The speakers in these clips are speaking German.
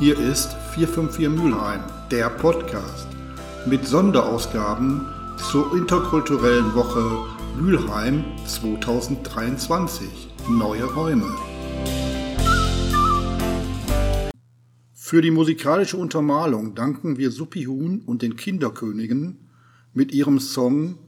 Hier ist 454 Mülheim, der Podcast mit Sonderausgaben zur interkulturellen Woche Mülheim 2023. Neue Räume. Für die musikalische Untermalung danken wir Suppi Huhn und den Kinderkönigen mit ihrem Song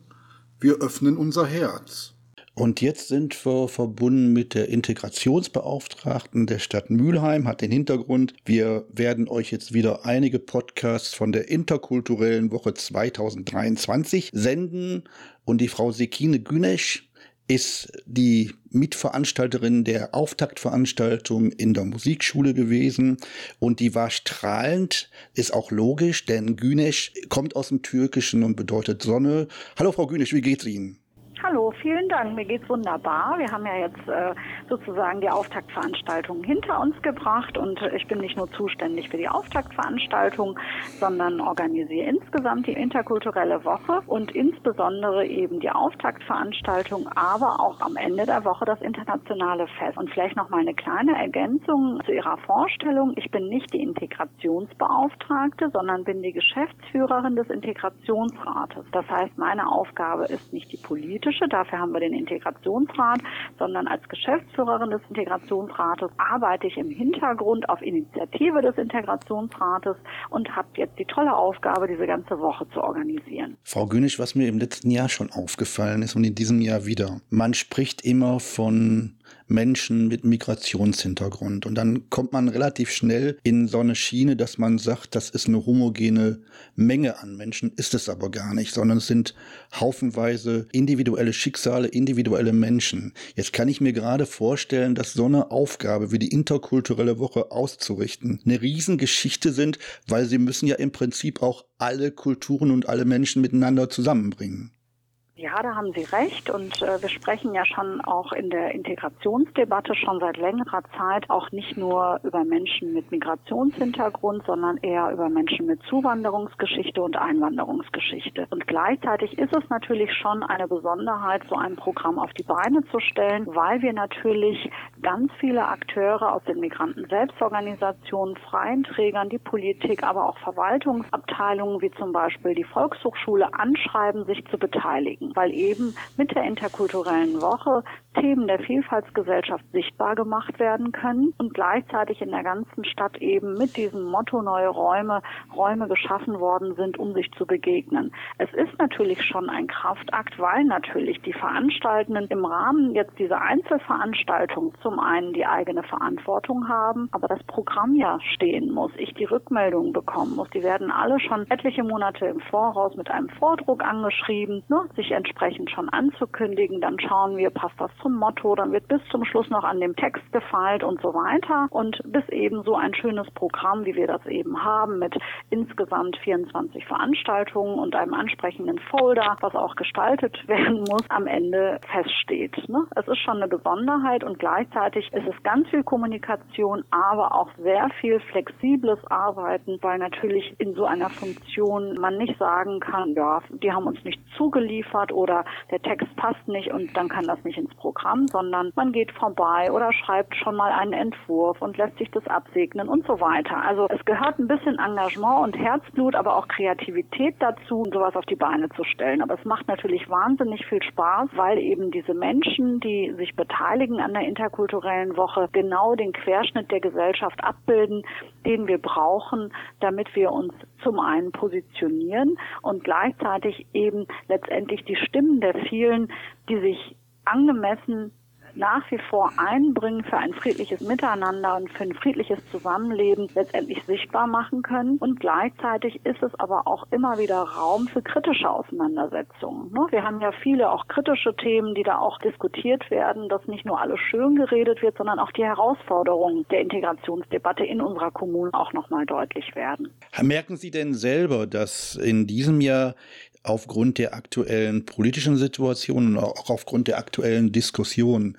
Wir öffnen unser Herz. Und jetzt sind wir verbunden mit der Integrationsbeauftragten der Stadt Mülheim, hat den Hintergrund, wir werden euch jetzt wieder einige Podcasts von der interkulturellen Woche 2023 senden. Und die Frau Sekine Günesch ist die Mitveranstalterin der Auftaktveranstaltung in der Musikschule gewesen und die war strahlend, ist auch logisch, denn Güneş kommt aus dem Türkischen und bedeutet Sonne. Hallo Frau Güneş, wie geht's Ihnen? Hallo, vielen Dank. Mir geht's wunderbar. Wir haben ja jetzt äh, sozusagen die Auftaktveranstaltung hinter uns gebracht und ich bin nicht nur zuständig für die Auftaktveranstaltung, sondern organisiere insgesamt die interkulturelle Woche und insbesondere eben die Auftaktveranstaltung, aber auch am Ende der Woche das internationale Fest. Und vielleicht noch mal eine kleine Ergänzung zu Ihrer Vorstellung. Ich bin nicht die Integrationsbeauftragte, sondern bin die Geschäftsführerin des Integrationsrates. Das heißt, meine Aufgabe ist nicht die politische politische, dafür haben wir den Integrationsrat, sondern als Geschäftsführerin des Integrationsrates arbeite ich im Hintergrund auf Initiative des Integrationsrates und habe jetzt die tolle Aufgabe, diese ganze Woche zu organisieren. Frau Günisch, was mir im letzten Jahr schon aufgefallen ist und in diesem Jahr wieder, man spricht immer von Menschen mit Migrationshintergrund. Und dann kommt man relativ schnell in so eine Schiene, dass man sagt, das ist eine homogene Menge an Menschen, ist es aber gar nicht, sondern es sind haufenweise individuelle Schicksale, individuelle Menschen. Jetzt kann ich mir gerade vorstellen, dass so eine Aufgabe wie die interkulturelle Woche auszurichten eine Riesengeschichte sind, weil sie müssen ja im Prinzip auch alle Kulturen und alle Menschen miteinander zusammenbringen. Ja, da haben Sie recht. Und äh, wir sprechen ja schon auch in der Integrationsdebatte schon seit längerer Zeit auch nicht nur über Menschen mit Migrationshintergrund, sondern eher über Menschen mit Zuwanderungsgeschichte und Einwanderungsgeschichte. Und gleichzeitig ist es natürlich schon eine Besonderheit, so ein Programm auf die Beine zu stellen, weil wir natürlich ganz viele Akteure aus den Migranten-Selbstorganisationen, freien Trägern, die Politik, aber auch Verwaltungsabteilungen wie zum Beispiel die Volkshochschule anschreiben, sich zu beteiligen weil eben mit der interkulturellen Woche Themen der Vielfaltsgesellschaft sichtbar gemacht werden können und gleichzeitig in der ganzen Stadt eben mit diesem Motto neue Räume, Räume geschaffen worden sind, um sich zu begegnen. Es ist natürlich schon ein Kraftakt, weil natürlich die Veranstaltenden im Rahmen jetzt dieser Einzelveranstaltung zum einen die eigene Verantwortung haben, aber das Programm ja stehen muss, ich die Rückmeldung bekommen muss. Die werden alle schon etliche Monate im Voraus mit einem Vordruck angeschrieben, ne, sich entsprechend schon anzukündigen. Dann schauen wir, passt das zum Motto, dann wird bis zum Schluss noch an dem Text gefeilt und so weiter. Und bis eben so ein schönes Programm, wie wir das eben haben, mit insgesamt 24 Veranstaltungen und einem ansprechenden Folder, was auch gestaltet werden muss, am Ende feststeht. Ne? Es ist schon eine Besonderheit und gleichzeitig ist es ganz viel Kommunikation, aber auch sehr viel flexibles Arbeiten, weil natürlich in so einer Funktion man nicht sagen kann, ja, die haben uns nicht zugeliefert oder der Text passt nicht und dann kann das nicht ins Programm sondern man geht vorbei oder schreibt schon mal einen Entwurf und lässt sich das absegnen und so weiter. Also es gehört ein bisschen Engagement und Herzblut, aber auch Kreativität dazu, sowas auf die Beine zu stellen. Aber es macht natürlich wahnsinnig viel Spaß, weil eben diese Menschen, die sich beteiligen an der interkulturellen Woche, genau den Querschnitt der Gesellschaft abbilden, den wir brauchen, damit wir uns zum einen positionieren und gleichzeitig eben letztendlich die Stimmen der vielen, die sich angemessen nach wie vor einbringen für ein friedliches Miteinander und für ein friedliches Zusammenleben letztendlich sichtbar machen können. Und gleichzeitig ist es aber auch immer wieder Raum für kritische Auseinandersetzungen. Ne? Wir haben ja viele auch kritische Themen, die da auch diskutiert werden, dass nicht nur alles schön geredet wird, sondern auch die Herausforderungen der Integrationsdebatte in unserer Kommune auch nochmal deutlich werden. Merken Sie denn selber, dass in diesem Jahr aufgrund der aktuellen politischen Situation und auch aufgrund der aktuellen Diskussion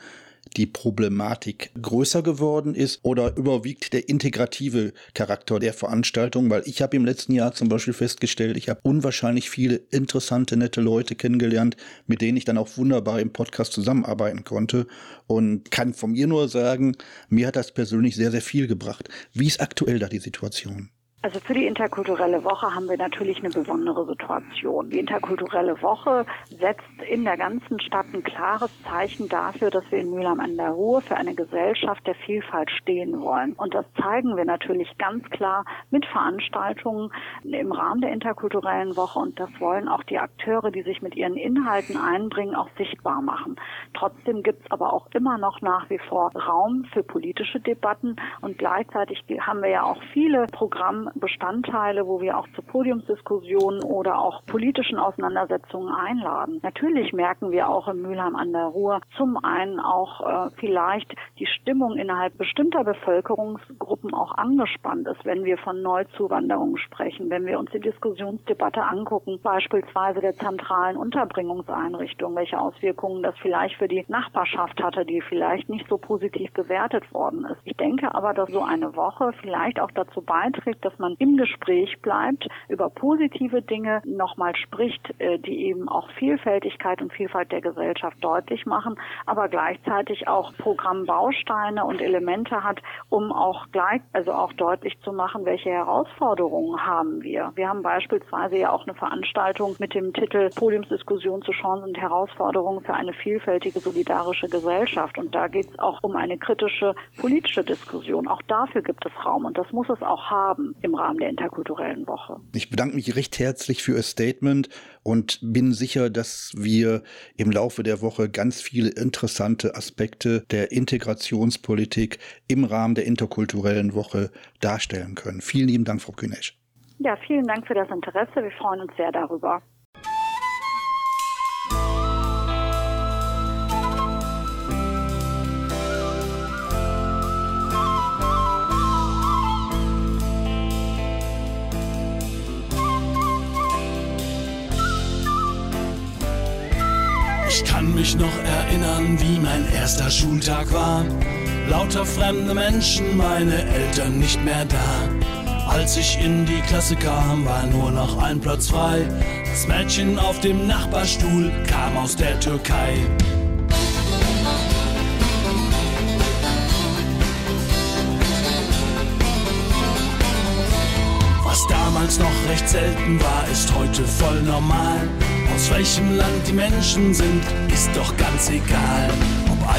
die Problematik größer geworden ist oder überwiegt der integrative Charakter der Veranstaltung? Weil ich habe im letzten Jahr zum Beispiel festgestellt, ich habe unwahrscheinlich viele interessante, nette Leute kennengelernt, mit denen ich dann auch wunderbar im Podcast zusammenarbeiten konnte und kann von mir nur sagen, mir hat das persönlich sehr, sehr viel gebracht. Wie ist aktuell da die Situation? Also für die interkulturelle Woche haben wir natürlich eine besondere Situation. Die interkulturelle Woche setzt in der ganzen Stadt ein klares Zeichen dafür, dass wir in Mühlheim an der Ruhr für eine Gesellschaft der Vielfalt stehen wollen. Und das zeigen wir natürlich ganz klar mit Veranstaltungen im Rahmen der interkulturellen Woche. Und das wollen auch die Akteure, die sich mit ihren Inhalten einbringen, auch sichtbar machen. Trotzdem gibt es aber auch immer noch nach wie vor Raum für politische Debatten. Und gleichzeitig haben wir ja auch viele Programme, Bestandteile, wo wir auch zu Podiumsdiskussionen oder auch politischen Auseinandersetzungen einladen. Natürlich merken wir auch in Mülheim an der Ruhr zum einen auch äh, vielleicht die Stimmung innerhalb bestimmter Bevölkerungsgruppen auch angespannt ist, wenn wir von Neuzuwanderung sprechen, wenn wir uns die Diskussionsdebatte angucken, beispielsweise der zentralen Unterbringungseinrichtung, welche Auswirkungen das vielleicht für die Nachbarschaft hatte, die vielleicht nicht so positiv bewertet worden ist. Ich denke aber, dass so eine Woche vielleicht auch dazu beiträgt, dass man im Gespräch bleibt, über positive Dinge nochmal spricht, äh, die eben auch Vielfältigkeit und Vielfalt der Gesellschaft deutlich machen, aber gleichzeitig auch Programmbausteine und Elemente hat, um auch gleich, also auch deutlich zu machen, welche Herausforderungen haben wir. Wir haben beispielsweise ja auch eine Veranstaltung mit dem Titel Podiumsdiskussion zu Chancen und Herausforderungen für eine vielfältige solidarische Gesellschaft. Und da geht es auch um eine kritische politische Diskussion. Auch dafür gibt es Raum und das muss es auch haben im Rahmen der interkulturellen Woche. Ich bedanke mich recht herzlich für Ihr Statement und bin sicher, dass wir im Laufe der Woche ganz viele interessante Aspekte der Integrationspolitik im Rahmen der interkulturellen Woche darstellen können. Vielen lieben Dank, Frau Künesch. Ja, vielen Dank für das Interesse. Wir freuen uns sehr darüber. Mein erster Schultag war. Lauter fremde Menschen, meine Eltern nicht mehr da. Als ich in die Klasse kam, war nur noch ein Platz frei. Das Mädchen auf dem Nachbarstuhl kam aus der Türkei. Was damals noch recht selten war, ist heute voll normal. Aus welchem Land die Menschen sind, ist doch ganz egal.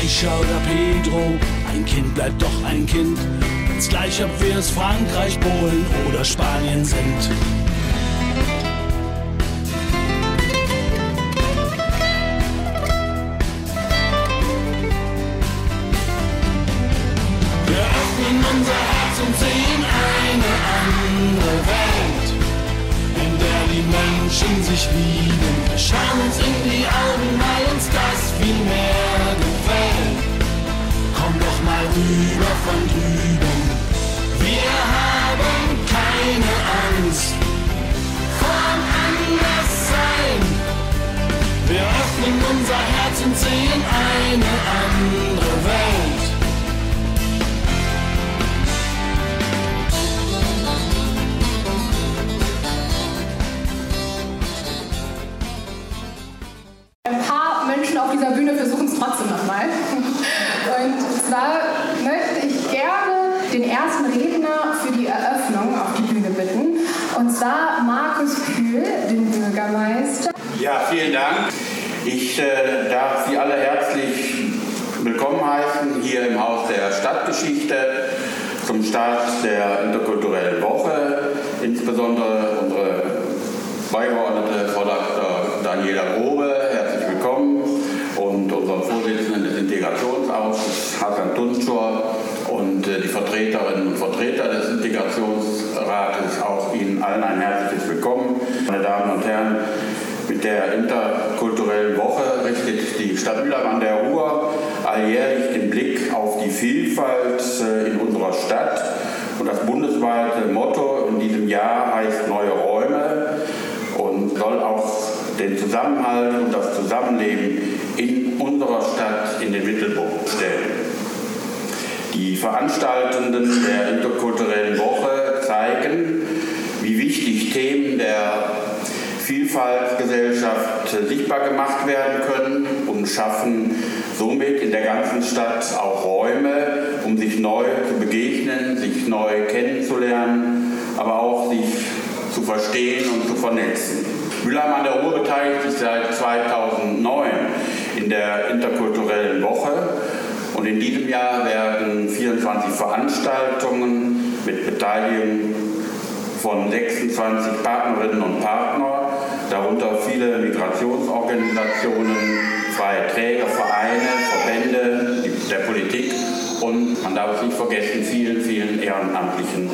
Aisha oder Pedro, ein Kind bleibt doch ein Kind. Ganz gleich, ob wir es Frankreich, Polen oder Spanien sind. Wir öffnen unser Herz und sehen eine andere Welt, in der die Menschen sich lieben. Wir schauen uns in die Augen, weil uns das viel mehr gefällt. Komm doch mal rüber von drüben. Wir haben keine Angst vorm Anderssein. Wir öffnen unser Herz und sehen eine andere Welt. Ja, vielen Dank. Ich äh, darf Sie alle herzlich willkommen heißen hier im Haus der Stadtgeschichte zum Start der interkulturellen Woche. Insbesondere unsere Beigeordnete Frau Dr. Daniela Grobe, herzlich willkommen. Und unseren Vorsitzenden des Integrationsausschusses, Hasan Tunçor, und äh, die Vertreterinnen und Vertreter des Integrationsrates, auch Ihnen allen ein herzliches Willkommen. Meine Damen und Herren, mit der interkulturellen Woche richtet die Stadt Mülheim an der Ruhr alljährlich den Blick auf die Vielfalt äh, in unserer Stadt. Und das bundesweite Motto in diesem Jahr heißt Neue soll auch den Zusammenhalt und das Zusammenleben in unserer Stadt in den Mittelpunkt stellen. Die Veranstaltenden der interkulturellen Woche zeigen, wie wichtig Themen der Vielfaltsgesellschaft sichtbar gemacht werden können und schaffen somit in der ganzen Stadt auch Räume, um sich neu zu begegnen, sich neu kennenzulernen, aber auch sich zu verstehen und zu vernetzen. Mülheim an der Ruhr beteiligt sich seit 2009 in der interkulturellen Woche und in diesem Jahr werden 24 Veranstaltungen mit Beteiligung von 26 Partnerinnen und Partnern, darunter viele Migrationsorganisationen, freie Träger, Vereine, Verbände der Politik und man darf es nicht vergessen, vielen, vielen ehrenamtlichen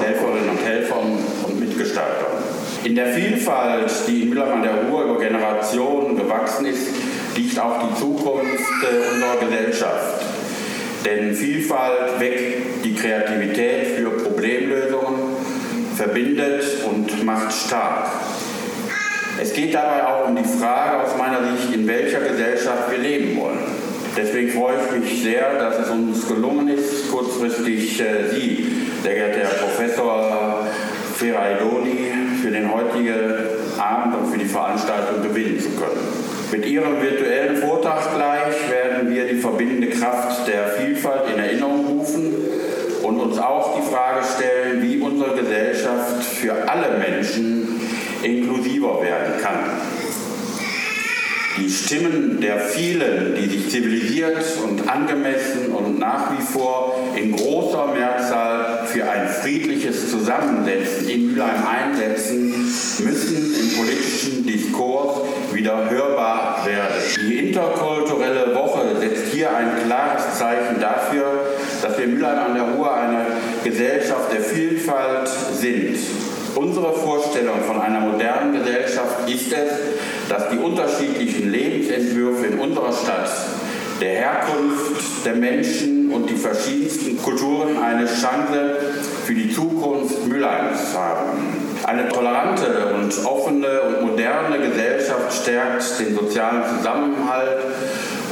Helferinnen und Helfern und Mitgestaltern. In der Vielfalt, die in Mülheim an der Ruhr über Generationen gewachsen ist, liegt auch die Zukunft äh, unserer Gesellschaft. Denn Vielfalt weckt die Kreativität für Problemlösungen verbindet und macht stark. Es geht dabei auch um die Frage aus meiner Sicht, in welcher Gesellschaft wir leben wollen. Deswegen freue ich mich sehr, dass es uns gelungen ist, kurzfristig äh, Sie, sehr geehrter Herr Professor Feraidoni, für den heutigen Abend und für die Veranstaltung gewinnen zu können. Mit Ihrem virtuellen Vortrag gleich werden wir die verbindende Kraft der Vielfalt in Erinnerung rufen und uns auch die Frage stellen, wie unsere Gesellschaft für alle Menschen inklusiver werden kann. Die Stimmen der vielen, die sich zivilisiert und angemessen und nach wie vor in großer Mehrzahl für ein friedliches Zusammensetzen in Mülheim einsetzen, müssen im politischen Diskurs wieder hörbar werden. Die interkulturelle Woche setzt hier ein klares Zeichen dafür, dass wir Mülheim an der Ruhr eine Gesellschaft der Vielfalt sind. Unsere Vorstellung von einer modernen Gesellschaft ist es, dass die unterschiedlichen Lebensentwürfe in unserer Stadt der Herkunft der Menschen und die verschiedensten Kulturen eine Chance für die Zukunft Mülheims haben. Eine tolerante und offene und moderne Gesellschaft stärkt den sozialen Zusammenhalt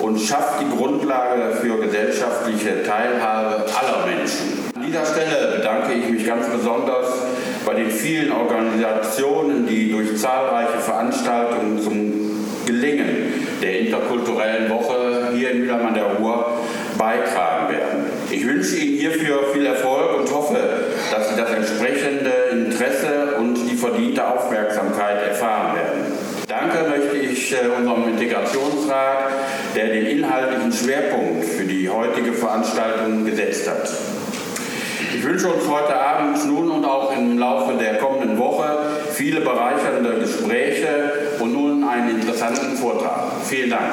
und schafft die Grundlage für gesellschaftliche Teilhabe aller Menschen. An dieser Stelle bedanke ich mich ganz besonders bei den vielen Organisationen, die durch zahlreiche Veranstaltungen zum Gelingen der interkulturellen Woche hier in Mülheim an der Ruhr beitragen werden. Ich wünsche Ihnen hierfür viel Erfolg und hoffe, dass Sie das entsprechende Interesse und die verdiente Aufmerksamkeit erfahren werden. Danke möchte ich äh, unserem Integrationsrat, der den inhaltlichen Schwerpunkt für die heutige Veranstaltung gesetzt hat. Ich wünsche uns heute Abend nun und auch im Laufe der kommenden Woche viele bereichernde Gespräche und nun einen interessanten Vortrag. Vielen Dank.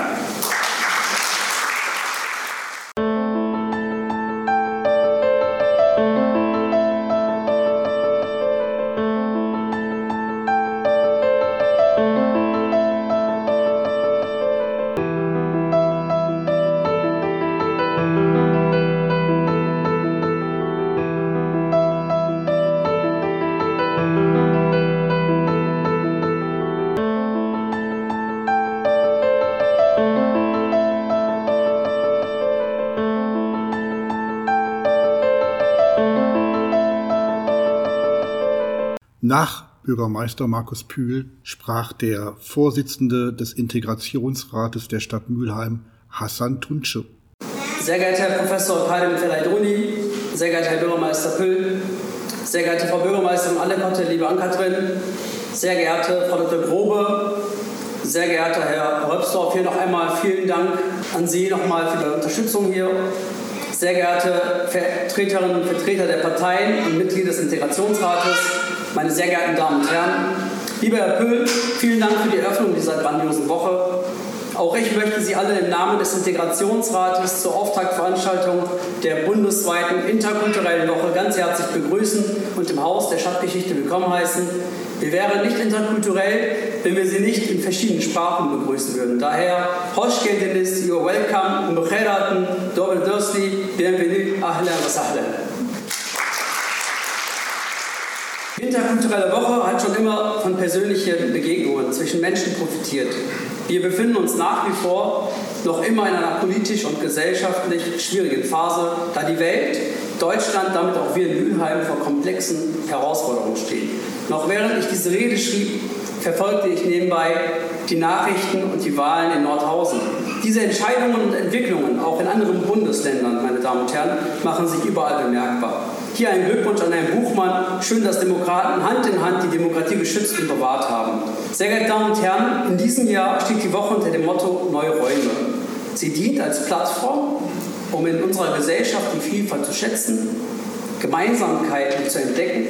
Nach Bürgermeister Markus Pühl sprach der Vorsitzende des Integrationsrates der Stadt Mülheim, Hassan Tunce. Sehr geehrter Herr Professor Karim Felaidoni, sehr geehrter Herr Bürgermeister Pühl, sehr geehrte Frau Bürgermeisterin Allekotte, liebe Ankatrin, sehr geehrte Frau Dr. Grobe, sehr geehrter Herr Röpsdorf, hier noch einmal vielen Dank an Sie nochmal für die Unterstützung hier. Sehr geehrte Vertreterinnen und Vertreter der Parteien und Mitglieder des Integrationsrates, meine sehr geehrten Damen und Herren, lieber Herr Pöhl, vielen Dank für die Eröffnung dieser grandiosen Woche. Auch ich möchte Sie alle im Namen des Integrationsrates zur Auftaktveranstaltung der bundesweiten interkulturellen Woche ganz herzlich begrüßen und im Haus der Stadtgeschichte willkommen heißen. Wir wären nicht interkulturell, wenn wir Sie nicht in verschiedenen Sprachen begrüßen würden. Daher, hoş geldiniz, you're welcome, mkheraten, dobre dosti, bienvenue, ahlan wa sahlan. Interkulturelle Woche hat schon immer von persönlichen Begegnungen zwischen Menschen profitiert. Wir befinden uns nach wie vor noch immer in einer politisch und gesellschaftlich schwierigen Phase, da die Welt, Deutschland, damit auch wir in Mülheim vor komplexen Herausforderungen stehen. Noch während ich diese Rede schrieb, verfolgte ich nebenbei die Nachrichten und die Wahlen in Nordhausen. Diese Entscheidungen und Entwicklungen, auch in anderen Bundesländern, meine Damen und Herren, machen sich überall bemerkbar. Hier ein Glückwunsch an Herrn Buchmann. Schön, dass Demokraten Hand in Hand die Demokratie geschützt und bewahrt haben. Sehr geehrte Damen und Herren, in diesem Jahr steht die Woche unter dem Motto Neue Räume. Sie dient als Plattform, um in unserer Gesellschaft die Vielfalt zu schätzen, Gemeinsamkeiten zu entdecken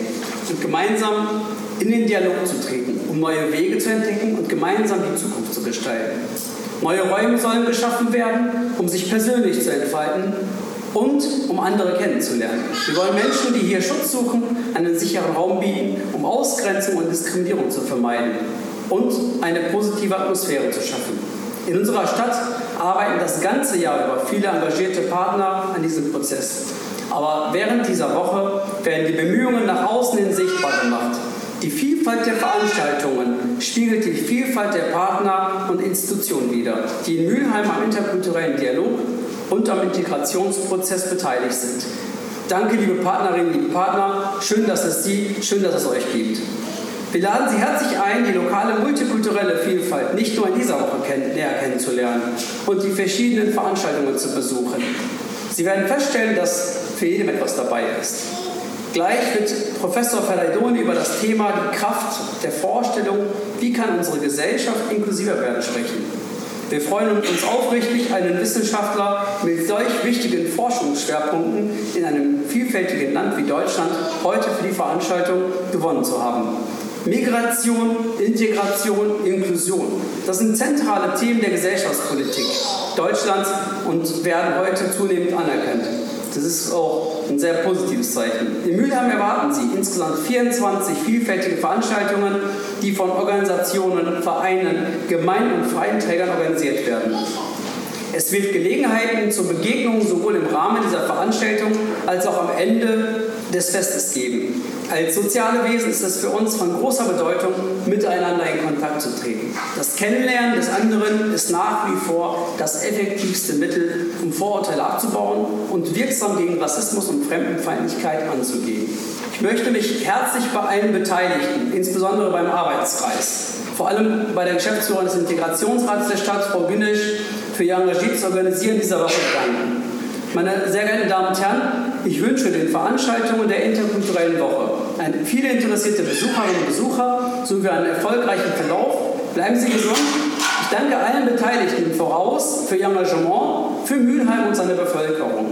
und gemeinsam in den Dialog zu treten, um neue Wege zu entdecken und gemeinsam die Zukunft zu gestalten. Neue Räume sollen geschaffen werden, um sich persönlich zu entfalten und um andere kennenzulernen. Wir wollen Menschen, die hier Schutz suchen, einen sicheren Raum bieten, um Ausgrenzung und Diskriminierung zu vermeiden und eine positive Atmosphäre zu schaffen. In unserer Stadt arbeiten das ganze Jahr über viele engagierte Partner an diesem Prozess. Aber während dieser Woche werden die Bemühungen nach außen hin sichtbar gemacht. Die Vielfalt der Veranstaltungen spiegelt die Vielfalt der Partner und Institutionen wider, die in Mülheim am interkulturellen Dialog und am Integrationsprozess beteiligt sind. Danke, liebe Partnerinnen, liebe Partner. Schön, dass es Sie, schön, dass es euch gibt. Wir laden Sie herzlich ein, die lokale multikulturelle Vielfalt nicht nur in dieser Woche kenn näher kennenzulernen und die verschiedenen Veranstaltungen zu besuchen. Sie werden feststellen, dass für jedem etwas dabei ist. Gleich wird Professor Ferraidoni über das Thema die Kraft der Vorstellung, wie kann unsere Gesellschaft inklusiver werden, sprechen. Wir freuen uns aufrichtig, einen Wissenschaftler mit solch wichtigen Forschungsschwerpunkten in einem vielfältigen Land wie Deutschland heute für die Veranstaltung gewonnen zu haben. Migration, Integration, Inklusion. Das sind zentrale Themen der Gesellschaftspolitik Deutschlands und werden heute zunehmend anerkannt. Das ist auch ein sehr positives Zeichen. In Mülheim erwarten Sie insgesamt 24 vielfältige Veranstaltungen, die von Organisationen, Vereinen, Gemeinde und freien Trägern organisiert werden. Es wird Gelegenheiten zur Begegnung sowohl im Rahmen dieser Veranstaltung als auch am Ende des Festes geben. Als soziale Wesen ist es für uns von großer Bedeutung, miteinander in Kontakt zu treten. Das Kennenlernen des anderen ist nach wie vor das effektivste Mittel, um Vorurteile abzubauen und wirksam gegen Rassismus und Fremdenfeindlichkeit anzugehen. Ich möchte mich herzlich bei allen Beteiligten, insbesondere beim Arbeitskreis, vor allem bei der Geschäftsführerin des Integrationsrats der Stadt, Frau Günnisch, für ihr Engagement organisieren dieser Woche danken. Meine sehr geehrten Damen und Herren, ich wünsche den Veranstaltungen der interkulturellen Woche eine, viele interessierte Besucherinnen und Besucher sowie einen erfolgreichen Verlauf. Bleiben Sie gesund. Ich danke allen Beteiligten voraus für ihr Engagement, für Mülheim und seine Bevölkerung.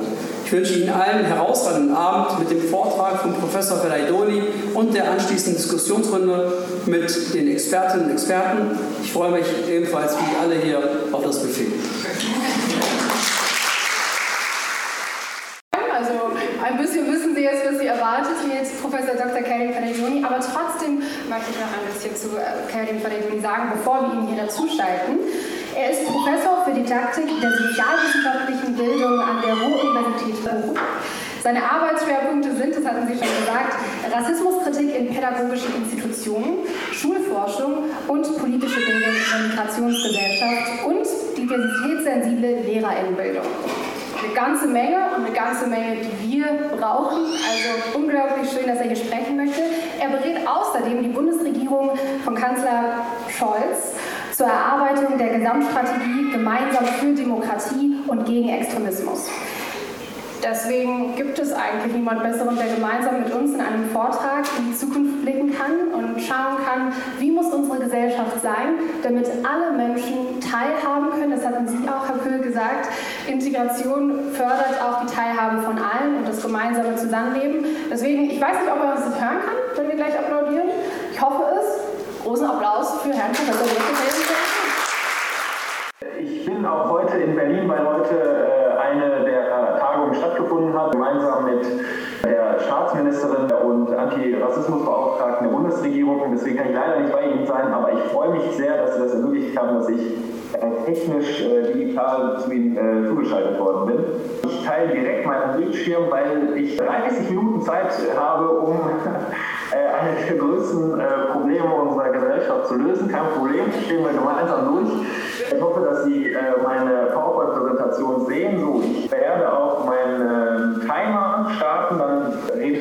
Ich wünsche Ihnen allen einen herausragenden Abend mit dem Vortrag von Professor Ferraidoni und der anschließenden Diskussionsrunde mit den Expertinnen und Experten. Ich freue mich ebenfalls wie alle hier auf das Buffet. Also ein bisschen wissen Sie jetzt, was Sie erwartet, wie jetzt Professor Dr. Karim Ferraidoni, aber trotzdem möchte ich noch ein bisschen äh, Karim Ferraidoni sagen, bevor wir ihn hier dazuschalten. Er ist Professor für Didaktik der sozialwissenschaftlichen Bildung an der Ruhr-Universität Bochum. Seine Arbeitsschwerpunkte sind, das hatten Sie schon gesagt, Rassismuskritik in pädagogischen Institutionen, Schulforschung und politische Bildung in der Migrationsgesellschaft und diversitätssensible Lehrerinnenbildung eine ganze Menge und eine ganze Menge, die wir brauchen. Also unglaublich schön, dass er hier sprechen möchte. Er berät außerdem die Bundesregierung von Kanzler Scholz zur Erarbeitung der Gesamtstrategie Gemeinsam für Demokratie und gegen Extremismus. Deswegen gibt es eigentlich niemand Besseren, der gemeinsam mit uns in einem Vortrag in die Zukunft blicken kann und schauen kann, wie muss unsere Gesellschaft sein, damit alle Menschen teilhaben können. Das hatten Sie auch, Herr Pöhl, gesagt. Integration fördert auch die Teilhabe von allen und das gemeinsame Zusammenleben. Deswegen, ich weiß nicht, ob er uns das hören kann, wenn wir gleich applaudieren. Ich hoffe es. Großen Applaus für Herrn Professor Ich bin auch heute in Berlin, weil heute Staatsministerin und Antirassismusbeauftragten der Bundesregierung. Deswegen kann ich leider nicht bei Ihnen sein, aber ich freue mich sehr, dass Sie das ermöglicht haben, dass ich äh, technisch äh, digital zu Ihnen äh, zugeschaltet worden bin. Ich teile direkt meinen Bildschirm, weil ich 30 Minuten Zeit habe, um äh, eine der größten äh, Probleme unserer Gesellschaft zu lösen. Kein Problem, stehen wir gemeinsam durch. Ich hoffe, dass Sie äh, meine PowerPoint-Präsentation sehen. So, ich werde auch meinen Timer starten,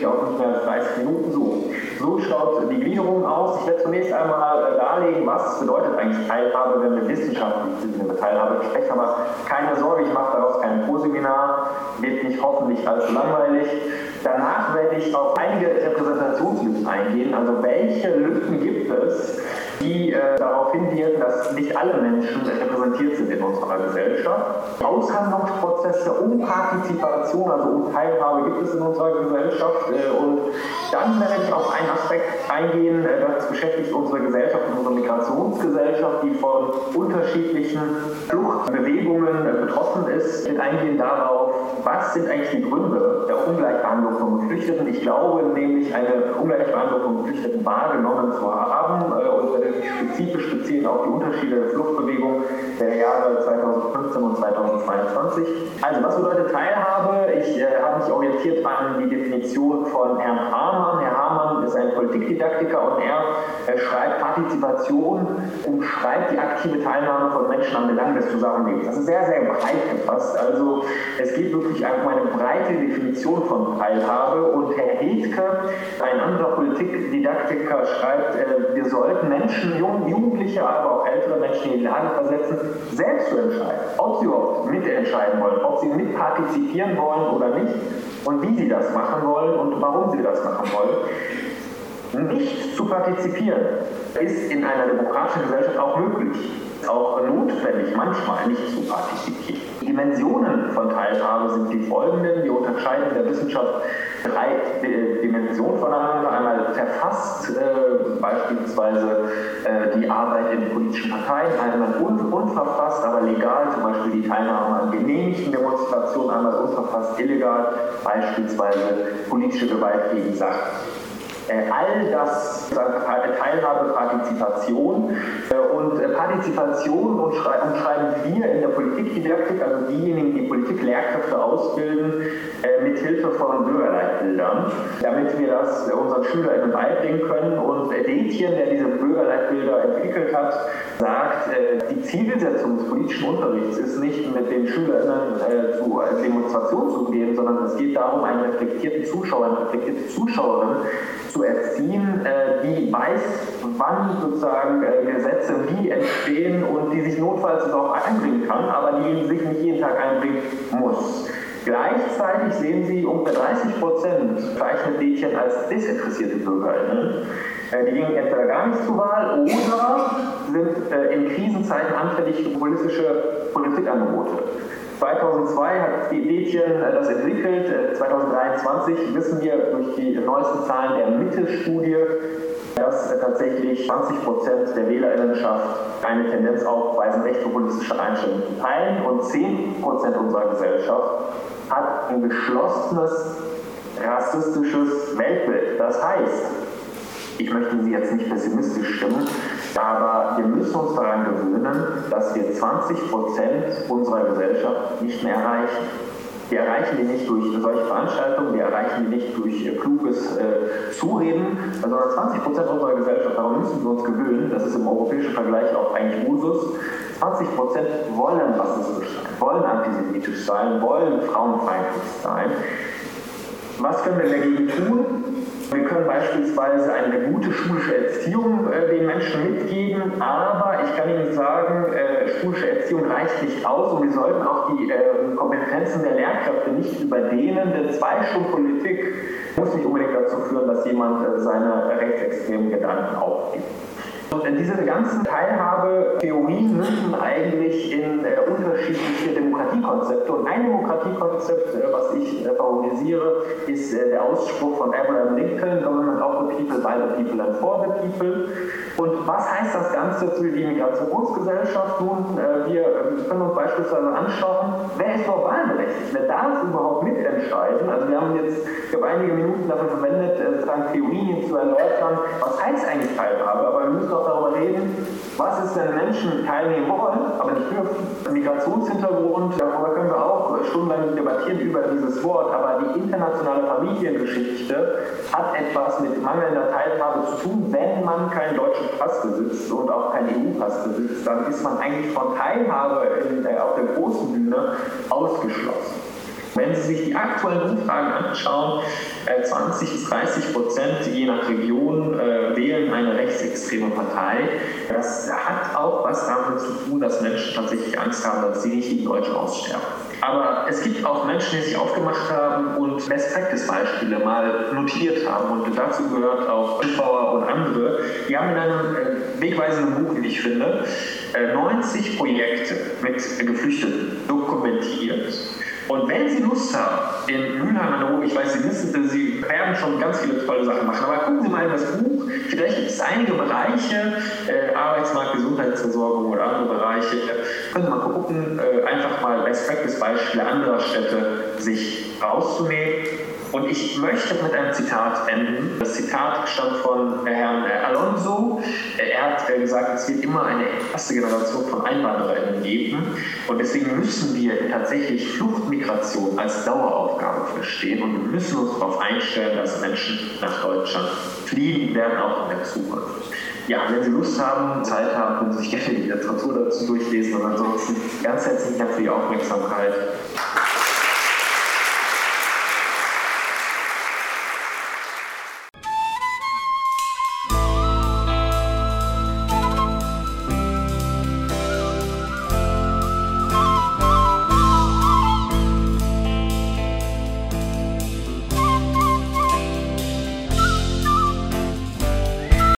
auch nicht mehr als 30 Minuten. So, so schaut die Gliederung aus. Ich werde zunächst einmal darlegen, was bedeutet eigentlich Teilhabe, wenn wir wissenschaftlich über Teilhabe sprechen. Aber keine Sorge, ich mache daraus kein Pro-Seminar, wird nicht hoffentlich allzu langweilig. Danach werde ich auf einige Repräsentationslücken eingehen. Also welche Lücken gibt es, die äh, darauf hinwirken, dass nicht alle Menschen repräsentiert sind in unserer Gesellschaft. Aushandlungsprozesse um Partizipation, also um Teilhabe gibt es in unserer Gesellschaft. Äh, und dann werde ich auf einen Aspekt eingehen, äh, das beschäftigt unsere Gesellschaft, unsere Migrationsgesellschaft, die von unterschiedlichen Fluchtbewegungen äh, betroffen ist. Ich eingehen darauf, was sind eigentlich die Gründe der Ungleichbehandlung von Geflüchteten. Ich glaube nämlich, eine Ungleichbehandlung von Geflüchteten wahrgenommen zu haben spezifisch beziehen auf die Unterschiede der Fluchtbewegung der Jahre 2015 und 2022. Also, was bedeutet Teilhabe? Ich äh, habe mich orientiert an die Definition von Herrn Hamann. Herr Hamann ist ein Politikdidaktiker und er äh, schreibt Partizipation umschreibt die aktive Teilnahme von Menschen am Belang des Zusammenlebens. Das ist sehr, sehr breit gefasst. Also, es geht wirklich um eine breite Definition von Teilhabe und Herr Hedke, ein anderer Politikdidaktiker, schreibt, äh, wir sollten Menschen, Jugendliche, aber auch ältere Menschen in die Lage versetzen, selbst zu entscheiden, ob sie überhaupt mitentscheiden wollen, ob sie mitpartizipieren wollen oder nicht und wie sie das machen wollen und warum sie das machen wollen. Nicht zu partizipieren ist in einer demokratischen Gesellschaft auch möglich, auch notwendig, manchmal nicht zu partizipieren. Dimensionen von Teilhabe sind die folgenden. Wir unterscheiden in der Wissenschaft drei Dimensionen voneinander. Einmal verfasst äh, beispielsweise äh, die Arbeit in politischen Parteien, einmal un unverfasst, aber legal, zum Beispiel die Teilnahme an genehmigten Demonstrationen, einmal unverfasst, illegal, beispielsweise politische Gewalt gegen Sachen. Äh, all das Teilhabe, Partizipation äh, und äh, Partizipation umschreiben wir in der Politikdidaktik, also diejenigen, die Politiklehrkräfte ausbilden, mit Hilfe von Bürgerleitbildern, damit wir das unseren SchülerInnen beibringen können. Und Detjen, der diese Bürgerleitbilder entwickelt hat, sagt, die Zielsetzung des politischen Unterrichts ist nicht mit den SchülerInnen zu Demonstrationen zu gehen, sondern es geht darum, einen reflektierten Zuschauer, eine reflektierte Zuschauerin zu erziehen, äh, die weiß, wann sozusagen äh, Gesetze wie entstehen und die sich notfalls auch einbringen kann, aber die sich nicht jeden Tag einbringen muss. Gleichzeitig sehen Sie, ungefähr 30 Prozent zeichnet Mädchen als desinteressierte BürgerInnen. Äh, die gingen entweder gar nicht zur Wahl oder sind in Krisenzeiten anfällig für populistische Politikangebote. 2002 hat die Mädchen äh, das entwickelt. 2023 äh, wissen wir durch die neuesten Zahlen der Mittelstudie, dass äh, tatsächlich 20 Prozent der Wählerinnenschaft eine Tendenz aufweisen, rechtspopulistische Einstellungen teilen und 10 Prozent unserer Gesellschaft hat ein geschlossenes rassistisches Weltbild. Das heißt, ich möchte Sie jetzt nicht pessimistisch stimmen, aber wir müssen uns daran gewöhnen, dass wir 20 Prozent unserer Gesellschaft nicht mehr erreichen. Wir erreichen die nicht durch solche Veranstaltungen, wir erreichen die nicht durch äh, kluges äh, Zureden, sondern 20 Prozent unserer Gesellschaft, darum müssen wir uns gewöhnen, das ist im europäischen Vergleich auch eigentlich Usus, 20 Prozent wollen rassistisch sein, wollen antisemitisch sein, wollen frauenfeindlich sein. Was können wir dagegen tun? Wir können beispielsweise eine gute schulische Erziehung äh, den Menschen mitgeben, aber ich kann Ihnen sagen, äh, schulische Erziehung reicht nicht aus und wir sollten auch die äh, Kompetenzen der Lehrkräfte nicht überdehnen, denn zwei Stunden Politik muss nicht unbedingt dazu führen, dass jemand äh, seine rechtsextremen Gedanken aufgibt. Und diese ganzen Teilhabetheorien münden eigentlich in äh, unterschiedliche Demokratiekonzepte. Und ein Demokratiekonzept, äh, was ich äh, favorisiere, ist äh, der Ausspruch von Abraham Lincoln, Government of the People, by the People and for the People. Und was heißt das Ganze für die Migrationsgesellschaft? Nun, wir ähm, können uns beispielsweise anschauen, wer ist überhaupt wahlberechtigt? Wer darf überhaupt mitentscheiden? Also wir haben jetzt, ich habe einige Minuten dafür verwendet, äh, Theorien zu erläutern, was heißt eigentlich Teilhabe, aber wir müssen auch darüber reden, was ist, wenn Menschen teilnehmen wollen, aber nicht dürfen. Migrationshintergrund, darüber können wir auch stundenlang debattieren über dieses Wort, aber die internationale Familiengeschichte hat etwas mit mangelnder Teilhabe zu tun. Wenn man keinen deutschen Pass besitzt und auch keinen EU-Pass besitzt, dann ist man eigentlich von Teilhabe in, äh, auf der großen Bühne ausgeschlossen. Wenn Sie sich die aktuellen Umfragen anschauen, 20 äh, bis 30 Prozent je nach Region äh, wählen eine rechtsextreme Partei. Das hat auch was damit zu tun, dass Menschen tatsächlich Angst haben, dass sie nicht wie Deutsche aussterben. Aber es gibt auch Menschen, die sich aufgemacht haben und Best-Practice-Beispiele mal notiert haben. Und dazu gehört auch Schiffbauer und andere. Die haben in einem äh, wegweisenden Buch, wie ich finde, 90 Projekte mit Geflüchteten dokumentiert und wenn Sie Lust haben, in Mülheim an der Ruhr, ich weiß, Sie wissen, Sie werden schon ganz viele tolle Sachen machen, aber gucken Sie mal in das Buch. Vielleicht gibt es einige Bereiche, äh, Arbeitsmarkt, Gesundheitsversorgung oder andere Bereiche. Äh, können Sie mal gucken, äh, einfach mal Best Practice Beispiele anderer Städte sich rauszunehmen und ich möchte mit einem Zitat enden. Das Zitat stammt von Herrn Alonso. Er hat gesagt, es wird immer eine erste Generation von EinwandererInnen geben. Und deswegen müssen wir tatsächlich Fluchtmigration als Daueraufgabe verstehen. Und wir müssen uns darauf einstellen, dass Menschen nach Deutschland fliehen werden, auch in der Zukunft. Ja, wenn Sie Lust haben, Zeit haben, können Sie sich gerne die Literatur dazu durchlesen. Und ansonsten ganz herzlichen Dank für die Aufmerksamkeit